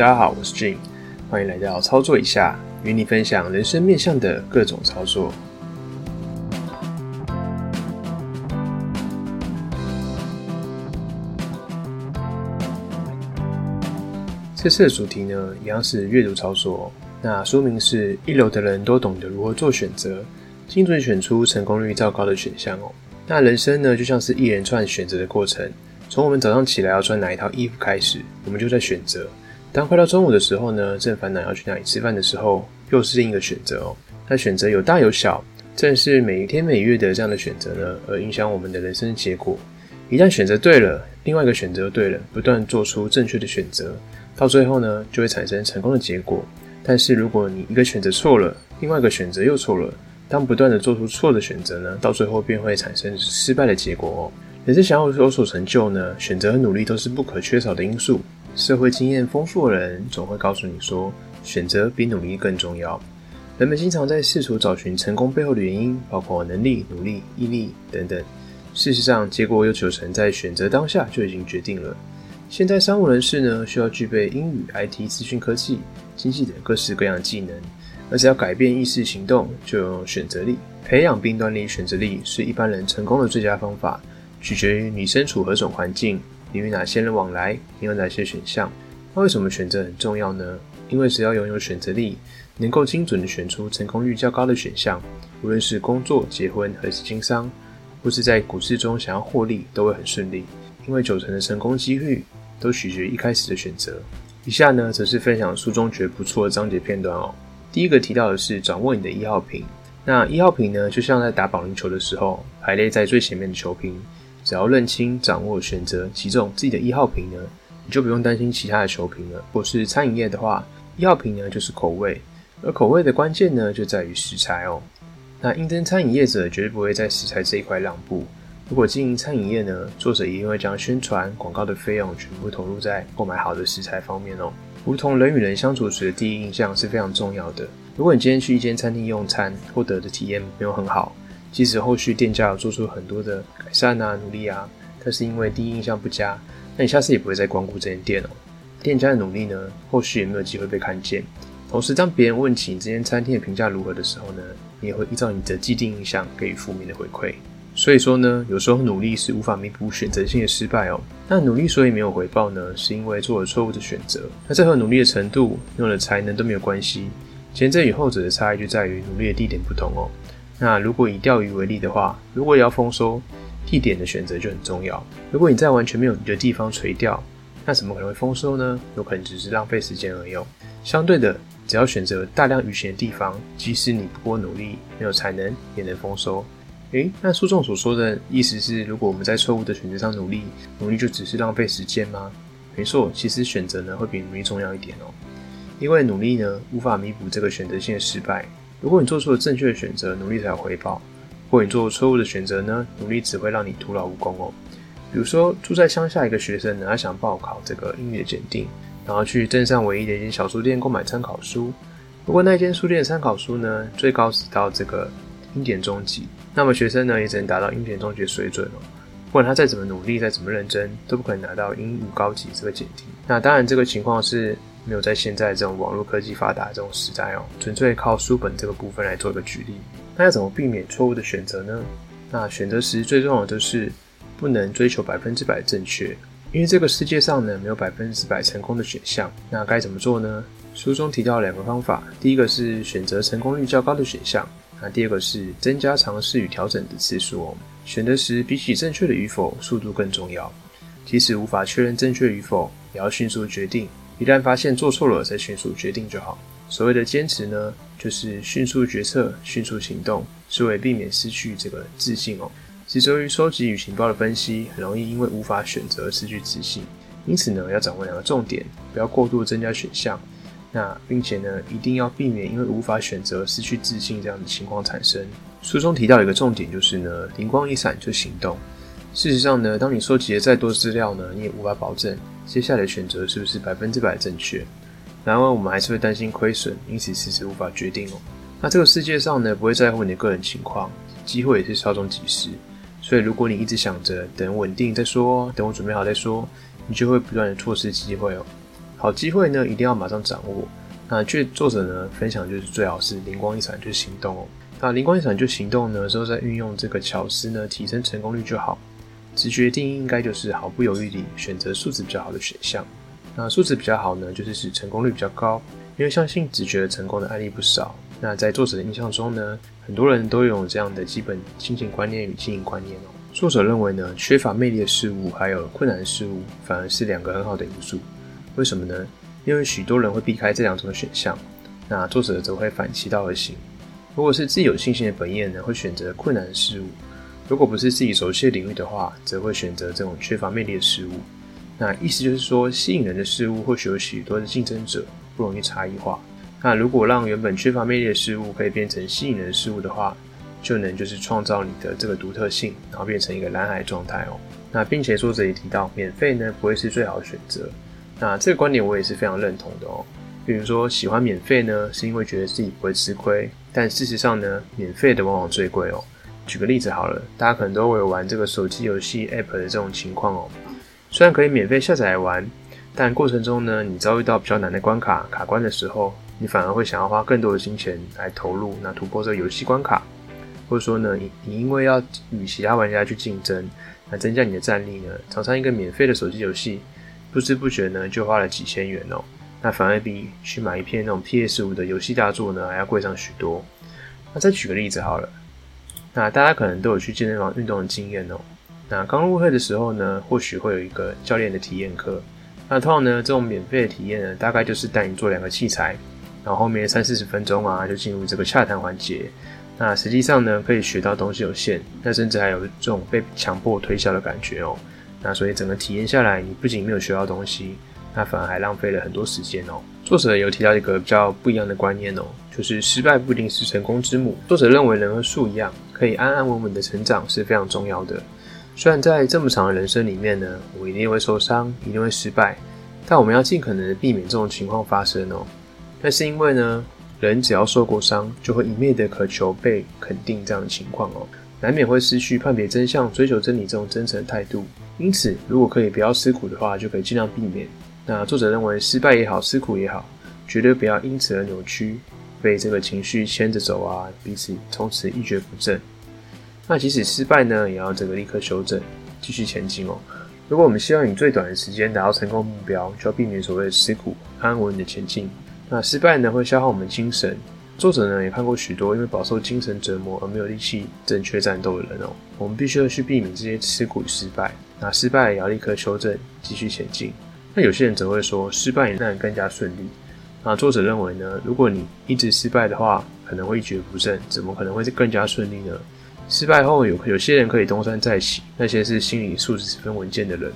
大家好，我是 Jim，欢迎来到操作一下，与你分享人生面向的各种操作。这次的主题呢，一样是阅读操作。那说明是一流的人都懂得如何做选择，精准选出成功率较高的选项哦。那人生呢，就像是一连串选择的过程。从我们早上起来要穿哪一套衣服开始，我们就在选择。当快到中午的时候呢，正烦恼要去哪里吃饭的时候，又是另一个选择哦。那选择有大有小，正是每一天每月的这样的选择呢，而影响我们的人生结果。一旦选择对了，另外一个选择对了，不断做出正确的选择。到最后呢，就会产生成功的结果。但是如果你一个选择错了，另外一个选择又错了，当不断的做出错的选择呢，到最后便会产生失败的结果哦。人生想要有所成就呢，选择和努力都是不可缺少的因素。社会经验丰富的人总会告诉你说，选择比努力更重要。人们经常在试图找寻成功背后的原因，包括能力、努力、毅力等等。事实上，结果有九成在选择当下就已经决定了。现在商务人士呢，需要具备英语、IT、资讯科技、经济等各式各样的技能，而只要改变意识行动，就有选择力。培养并锻炼选择力，是一般人成功的最佳方法，取决于你身处何种环境，你与哪些人往来，你有哪些选项。那为什么选择很重要呢？因为只要拥有选择力，能够精准的选出成功率较高的选项，无论是工作、结婚，还是经商，或是在股市中想要获利，都会很顺利。因为九成的成功机率。都取决于一开始的选择。以下呢，则是分享书中觉得不错的章节片段哦。第一个提到的是掌握你的一号瓶。那一号瓶呢，就像在打保龄球的时候，排列在最前面的球瓶。只要认清、掌握、选择其中自己的一号瓶呢，你就不用担心其他的球瓶了。或是餐饮业的话，一号瓶呢就是口味，而口味的关键呢，就在于食材哦。那应征餐饮业者绝对不会在食材这一块让步。如果经营餐饮业呢，作者一定会将宣传广告的费用全部投入在购买好的食材方面哦。如同人与人相处时的第一印象是非常重要的。如果你今天去一间餐厅用餐，获得的体验没有很好，即使后续店家有做出很多的改善啊、努力啊，但是因为第一印象不佳，那你下次也不会再光顾这间店哦。店家的努力呢，后续也没有机会被看见。同时，当别人问起你这间餐厅的评价如何的时候呢，你也会依照你的既定印象给予负面的回馈。所以说呢，有时候努力是无法弥补选择性的失败哦。那努力所以没有回报呢，是因为做了错误的选择。那这和努力的程度、用的才能都没有关系。前者与后者的差异就在于努力的地点不同哦。那如果以钓鱼为例的话，如果要丰收，地点的选择就很重要。如果你在完全没有鱼的地方垂钓，那怎么可能会丰收呢？有可能只是浪费时间而已。相对的，只要选择大量鱼群的地方，即使你不过努力、没有才能，也能丰收。诶，那书中所说的意思是，如果我们在错误的选择上努力，努力就只是浪费时间吗？没错，其实选择呢会比努力重要一点哦。因为努力呢无法弥补这个选择性的失败。如果你做出了正确的选择，努力才有回报；如果你做错误的选择呢，努力只会让你徒劳无功哦。比如说住在乡下一个学生呢，他想报考这个英语的检定，然后去镇上唯一的一间小书店购买参考书。不过那间书店的参考书呢，最高只到这个英检中级。那么学生呢，也只能达到英检中学水准哦。不管他再怎么努力，再怎么认真，都不可能拿到英语高级这个检定。那当然，这个情况是没有在现在这种网络科技发达这种时代哦，纯粹靠书本这个部分来做一个举例。那要怎么避免错误的选择呢？那选择时最重要的就是不能追求百分之百正确，因为这个世界上呢没有百分之百成功的选项。那该怎么做呢？书中提到两个方法，第一个是选择成功率较高的选项。那第二个是增加尝试与调整的次数哦。选择时，比起正确的与否，速度更重要。即使无法确认正确与否，也要迅速决定。一旦发现做错了，再迅速决定就好。所谓的坚持呢，就是迅速决策、迅速行动，是为避免失去这个自信哦。执着于收集与情报的分析，很容易因为无法选择而失去自信。因此呢，要掌握两个重点，不要过度增加选项。那并且呢，一定要避免因为无法选择失去自信这样的情况产生。书中提到一个重点就是呢，灵光一闪就行动。事实上呢，当你收集了再多资料呢，你也无法保证接下来的选择是不是百分之百正确。然而我们还是会担心亏损，因此迟迟无法决定哦。那这个世界上呢，不会在乎你的个人情况，机会也是稍纵即逝。所以如果你一直想着等稳定再说，等我准备好再说，你就会不断的错失机会哦。好机会呢一定要马上掌握。那据作者呢分享，就是最好是灵光一闪就行动哦。那灵光一闪就行动呢，之后再运用这个巧思呢，提升成功率就好。直觉定义应该就是毫不犹豫地选择素质比较好的选项。那素质比较好呢，就是指成功率比较高。因为相信直觉成功的案例不少。那在作者的印象中呢，很多人都有这样的基本心情观念与经营观念哦。作者认为呢，缺乏魅力的事物还有困难的事物，反而是两个很好的因素。为什么呢？因为许多人会避开这两种选项，那作者则会反其道而行。如果是自己有信心的本业呢，会选择困难的事物；如果不是自己熟悉的领域的话，则会选择这种缺乏魅力的事物。那意思就是说，吸引人的事物或许有许多的竞争者，不容易差异化。那如果让原本缺乏魅力的事物可以变成吸引人的事物的话，就能就是创造你的这个独特性，然后变成一个蓝海状态哦。那并且作者也提到，免费呢不会是最好的选择。那这个观点我也是非常认同的哦。比如说喜欢免费呢，是因为觉得自己不会吃亏，但事实上呢，免费的往往最贵哦。举个例子好了，大家可能都会有玩这个手机游戏 App 的这种情况哦。虽然可以免费下载来玩，但过程中呢，你遭遇到比较难的关卡卡关的时候，你反而会想要花更多的金钱来投入，那突破这个游戏关卡，或者说呢，你你因为要与其他玩家去竞争，来增加你的战力呢，常常一个免费的手机游戏。不知不觉呢，就花了几千元哦。那反而比去买一片那种 PS 五的游戏大作呢，还要贵上许多。那再举个例子好了，那大家可能都有去健身房运动的经验哦。那刚入会的时候呢，或许会有一个教练的体验课。那通常呢，这种免费的体验呢，大概就是带你做两个器材，然后后面三四十分钟啊，就进入这个洽谈环节。那实际上呢，可以学到东西有限，那甚至还有这种被强迫推销的感觉哦。那所以整个体验下来，你不仅没有学到东西，那反而还浪费了很多时间哦。作者有提到一个比较不一样的观念哦，就是失败不一定是成功之母。作者认为人和树一样，可以安安稳稳的成长是非常重要的。虽然在这么长的人生里面呢，我一定会受伤，一定会失败，但我们要尽可能的避免这种情况发生哦。那是因为呢，人只要受过伤，就会一昧的渴求被肯定这样的情况哦，难免会失去判别真相、追求真理这种真诚的态度。因此，如果可以不要吃苦的话，就可以尽量避免。那作者认为，失败也好，吃苦也好，绝对不要因此而扭曲，被这个情绪牵着走啊，彼此从此一蹶不振。那即使失败呢，也要这个立刻修正，继续前进哦。如果我们希望以最短的时间达到成功目标，就要避免所谓的吃苦，安稳的前进。那失败呢，会消耗我们精神。作者呢也看过许多因为饱受精神折磨而没有力气正确战斗的人哦。我们必须要去避免这些吃苦与失败。那失败也要立刻修正，继续前进。那有些人则会说，失败也让人更加顺利。那作者认为呢，如果你一直失败的话，可能会一蹶不振，怎么可能会是更加顺利呢？失败后有有些人可以东山再起，那些是心理素质十分稳健的人，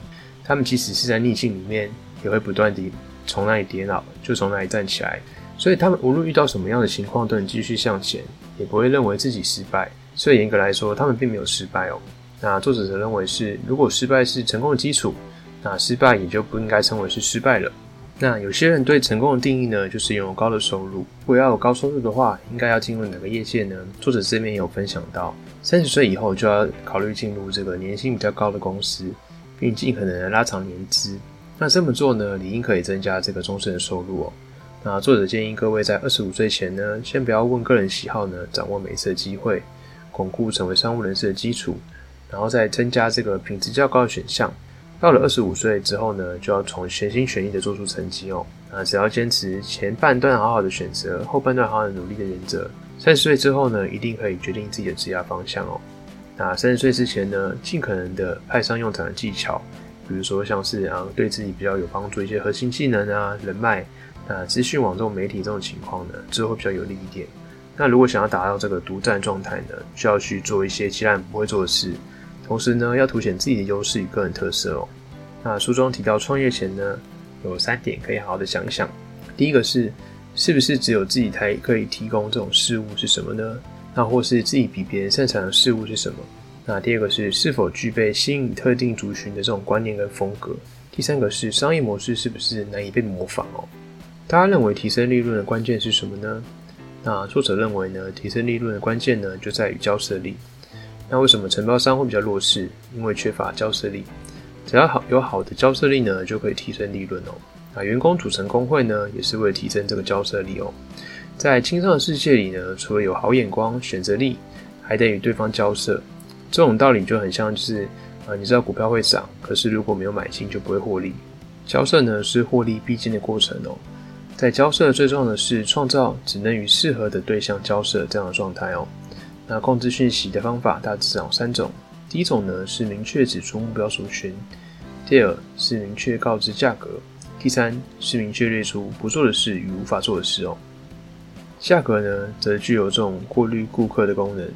他们即使是在逆境里面，也会不断地从那里跌倒，就从那里站起来。所以他们无论遇到什么样的情况，都能继续向前，也不会认为自己失败。所以严格来说，他们并没有失败哦。那作者则认为是，如果失败是成功的基础，那失败也就不应该称为是失败了。那有些人对成功的定义呢，就是拥有高的收入。如果要有高收入的话，应该要进入哪个业界呢？作者这边有分享到，三十岁以后就要考虑进入这个年薪比较高的公司，并尽可能的拉长年资。那这么做呢，理应可以增加这个终身的收入哦。那作者建议各位在二十五岁前呢，先不要问个人喜好呢，掌握每一次的机会，巩固成为商务人士的基础，然后再增加这个品质较高的选项。到了二十五岁之后呢，就要从全心全意的做出成绩哦。那只要坚持前半段好好的选择，后半段好好的努力的原则，三十岁之后呢，一定可以决定自己的职业方向哦。那三十岁之前呢，尽可能的派上用场的技巧，比如说像是啊，对自己比较有帮助一些核心技能啊，人脉。那资讯网这种媒体这种情况呢，之后比较有利一点。那如果想要达到这个独占状态呢，需要去做一些其他人不会做的事，同时呢，要凸显自己的优势与个人特色哦。那书中提到创业前呢，有三点可以好好的想想。第一个是，是不是只有自己才可以提供这种事物是什么呢？那或是自己比别人擅长的事物是什么？那第二个是，是否具备吸引特定族群的这种观念跟风格？第三个是，商业模式是不是难以被模仿哦？大家认为提升利润的关键是什么呢？那作者认为呢，提升利润的关键呢，就在于交涉力。那为什么承包商会比较弱势？因为缺乏交涉力。只要好有好的交涉力呢，就可以提升利润哦。那，员工组成工会呢，也是为了提升这个交涉力哦。在青商的世界里呢，除了有好眼光、选择力，还得与对方交涉。这种道理就很像，就是啊，你知道股票会涨，可是如果没有买进，就不会获利。交涉呢，是获利必经的过程哦。在交涉最重要的是创造只能与适合的对象交涉这样的状态哦。那控制讯息的方法大致上有三种。第一种呢是明确指出目标族群，第二是明确告知价格，第三是明确列出不做的事与无法做的事哦。价格呢则具有这种过滤顾客的功能，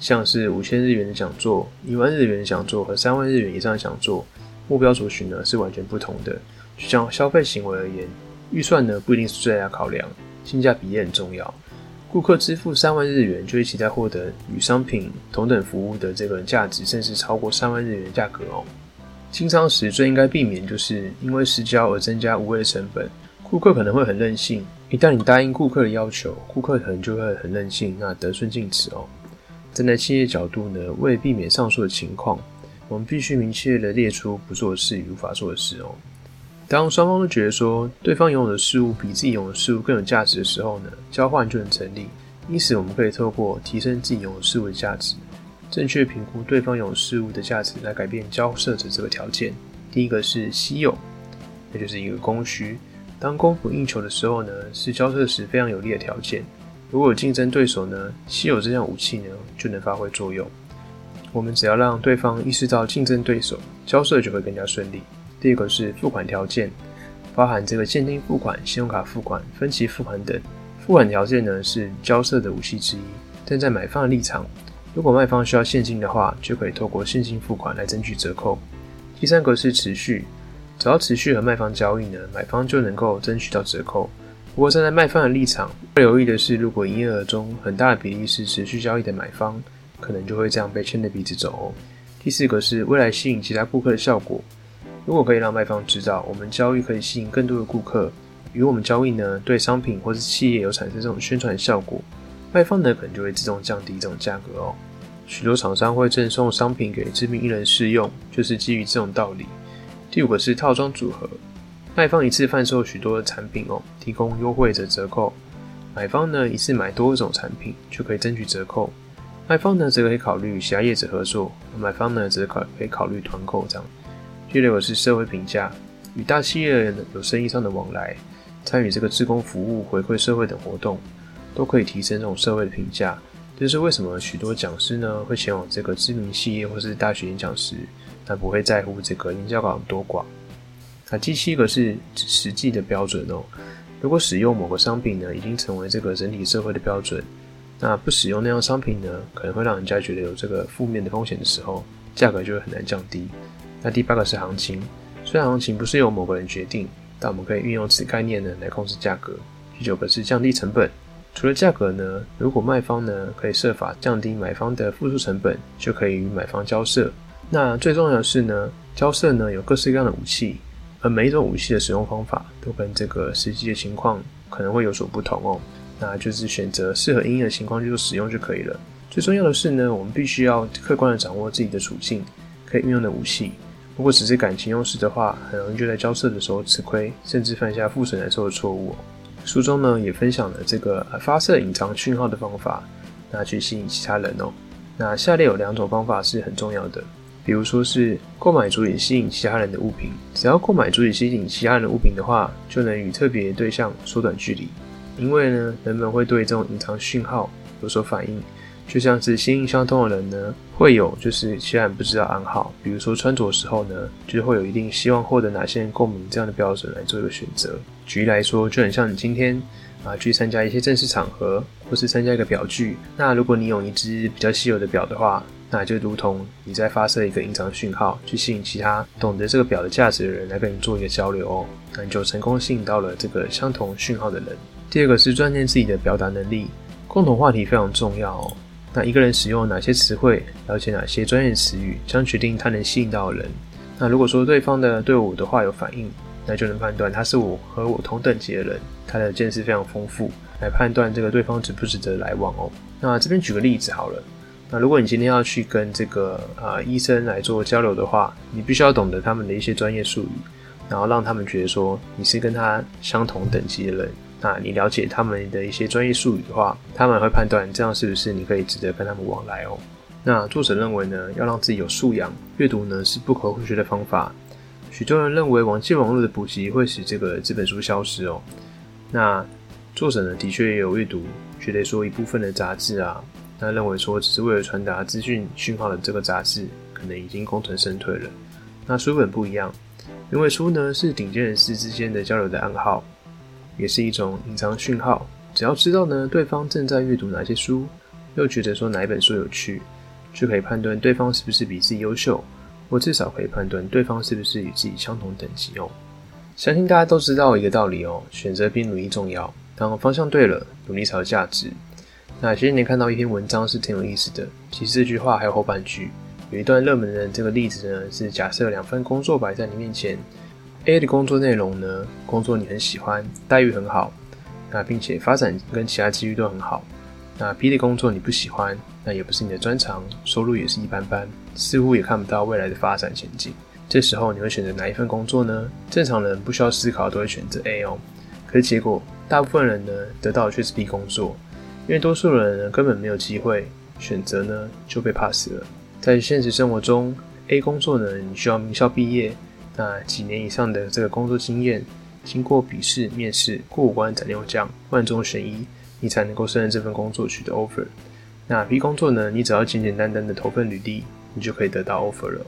像是五千日元的讲座、一万日元的讲座和三万日元以上的讲座，目标族群呢是完全不同的。就像消费行为而言。预算呢不一定是最大考量，性价比也很重要。顾客支付三万日元，就会期待获得与商品同等服务的这个价值，甚至超过三万日元价格哦。清仓时最应该避免就是因为失交而增加无谓的成本。顾客可能会很任性，一旦你答应顾客的要求，顾客可能就会很任性，那得寸进尺哦。站在企业角度呢，为避免上述的情况，我们必须明确的列出不做事与无法做的事哦。当双方都觉得说对方拥有的事物比自己拥有的事物更有价值的时候呢，交换就能成立。因此，我们可以透过提升自己拥有事物的价值，正确评估对方拥有事物的价值，来改变交涉者这个条件。第一个是稀有，那就是一个供需。当供不应求的时候呢，是交涉时非常有利的条件。如果有竞争对手呢，稀有这项武器呢就能发挥作用。我们只要让对方意识到竞争对手，交涉就会更加顺利。第二个是付款条件，包含这个现金付款、信用卡付款、分期付款等。付款条件呢是交涉的武器之一。站在买方的立场，如果卖方需要现金的话，就可以透过现金付款来争取折扣。第三个是持续，只要持续和卖方交易呢，买方就能够争取到折扣。不过站在卖方的立场，要留意的是，如果营业额中很大的比例是持续交易的买方，可能就会这样被牵着鼻子走哦。第四个是未来吸引其他顾客的效果。如果可以让卖方知道我们交易可以吸引更多的顾客，与我们交易呢，对商品或是企业有产生这种宣传效果，卖方呢可能就会自动降低这种价格哦。许多厂商会赠送商品给知名艺人试用，就是基于这种道理。第五个是套装组合，卖方一次贩售许多的产品哦，提供优惠的折扣；买方呢一次买多种产品就可以争取折扣。卖方呢则可以考虑与其他业者合作，买方呢则可可以考虑团购这样。第六个是社会评价，与大企业有生意上的往来，参与这个志工服务、回馈社会等活动，都可以提升这种社会的评价。这是为什么许多讲师呢会前往这个知名企业或是大学演讲时，但不会在乎这个演讲稿多寡。那第七个是实际的标准哦。如果使用某个商品呢，已经成为这个整体社会的标准，那不使用那样商品呢，可能会让人家觉得有这个负面的风险的时候，价格就会很难降低。那第八个是行情，虽然行情不是由某个人决定，但我们可以运用此概念呢来控制价格。第九个是降低成本，除了价格呢，如果卖方呢可以设法降低买方的付出成本，就可以与买方交涉。那最重要的是呢，交涉呢有各式各样的武器，而每一种武器的使用方法都跟这个实际的情况可能会有所不同哦。那就是选择适合应用的情况去做使用就可以了。最重要的是呢，我们必须要客观的掌握自己的处境，可以运用的武器。如果只是感情用事的话，很容易就在交涉的时候吃亏，甚至犯下覆水难收的错误。书中呢也分享了这个发射隐藏讯号的方法，那去吸引其他人哦。那下列有两种方法是很重要的，比如说是购买足以吸引其他人的物品，只要购买足以吸引其他人的物品的话，就能与特别对象缩短距离，因为呢人们会对这种隐藏讯号有所反应。就像是心意相通的人呢，会有就是其他人不知道暗号，比如说穿着时候呢，就是会有一定希望获得哪些人共鸣这样的标准来做一个选择。举例来说，就很像你今天啊去参加一些正式场合，或是参加一个表具，那如果你有一只比较稀有的表的话，那就如同你在发射一个隐藏讯号，去吸引其他懂得这个表的价值的人来跟你做一个交流哦，那你就成功吸引到了这个相同讯号的人。第二个是锻炼自己的表达能力，共同话题非常重要。那一个人使用哪些词汇，了解哪些专业词语，将决定他能吸引到人。那如果说对方的对我的话有反应，那就能判断他是我和我同等级的人，他的见识非常丰富，来判断这个对方值不值得来往哦。那这边举个例子好了，那如果你今天要去跟这个啊医生来做交流的话，你必须要懂得他们的一些专业术语，然后让他们觉得说你是跟他相同等级的人。那你了解他们的一些专业术语的话，他们会判断这样是不是你可以值得跟他们往来哦。那作者认为呢，要让自己有素养，阅读呢是不可或缺的方法。许多人认为网际网络的普及会使这个这本书消失哦。那作者呢的确也有阅读，觉得说一部分的杂志啊，那认为说只是为了传达资讯讯号的这个杂志，可能已经功成身退了。那书本不一样，因为书呢是顶尖人士之间的交流的暗号。也是一种隐藏讯号。只要知道呢，对方正在阅读哪些书，又觉得说哪一本书有趣，就可以判断对方是不是比自己优秀，或至少可以判断对方是不是与自己相同等级哦。相信大家都知道一个道理哦，选择比努力重要。当方向对了，努力才有价值。那前几年看到一篇文章是挺有意思的，其实这句话还有后半句，有一段热门的这个例子呢，是假设两份工作摆在你面前。A 的工作内容呢，工作你很喜欢，待遇很好，那并且发展跟其他机遇都很好。那 B 的工作你不喜欢，那也不是你的专长，收入也是一般般，似乎也看不到未来的发展前景。这时候你会选择哪一份工作呢？正常人不需要思考都会选择 A 哦。可是结果，大部分人呢得到的却是 B 工作，因为多数人呢根本没有机会选择呢就被 pass 了。在现实生活中，A 工作呢你需要名校毕业。那几年以上的这个工作经验，经过笔试、面试、过五关斩六将，万中选一，你才能够胜任这份工作，取得 offer。那 B 工作呢？你只要简简单单的投份履历，你就可以得到 offer 了。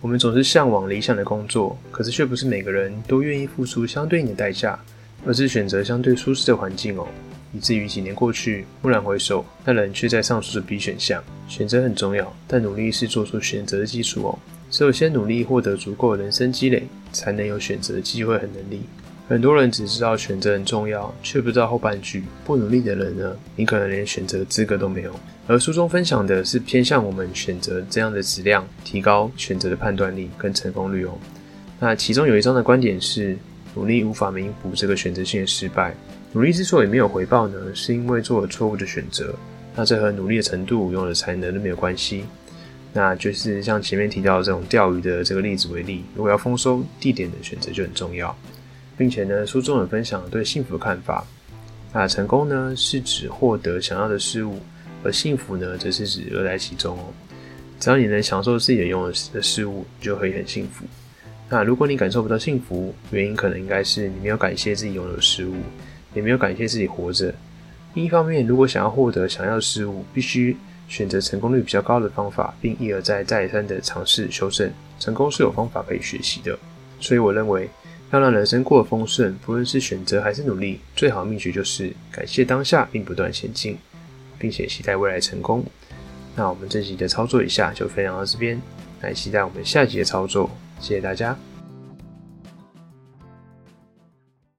我们总是向往理想的工作，可是却不是每个人都愿意付出相对应的代价，而是选择相对舒适的环境哦。以至于几年过去，蓦然回首，那人却在上述的 B 选项。选择很重要，但努力是做出选择的基础哦。只有先努力获得足够的人生积累，才能有选择的机会和能力。很多人只知道选择很重要，却不知道后半句。不努力的人呢，你可能连选择资格都没有。而书中分享的是偏向我们选择这样的质量，提高选择的判断力跟成功率哦。那其中有一章的观点是，努力无法弥补这个选择性的失败。努力之所以没有回报呢，是因为做了错误的选择。那这和努力的程度、用的才能都没有关系。那就是像前面提到的这种钓鱼的这个例子为例，如果要丰收，地点的选择就很重要，并且呢，书中有分享对幸福的看法。那成功呢，是指获得想要的事物，而幸福呢，则是指乐在其中哦。只要你能享受自己拥有的事物，就可以很幸福。那如果你感受不到幸福，原因可能应该是你没有感谢自己拥有的事物，也没有感谢自己活着。另一方面，如果想要获得想要的事物，必须。选择成功率比较高的方法，并一而再、再三的尝试修正，成功是有方法可以学习的。所以我认为，要让人生过得丰盛，不论是选择还是努力，最好的秘诀就是感谢当下，并不断前进，并且期待未来成功。那我们这集的操作一下就分享到这边，来期待我们下集的操作。谢谢大家。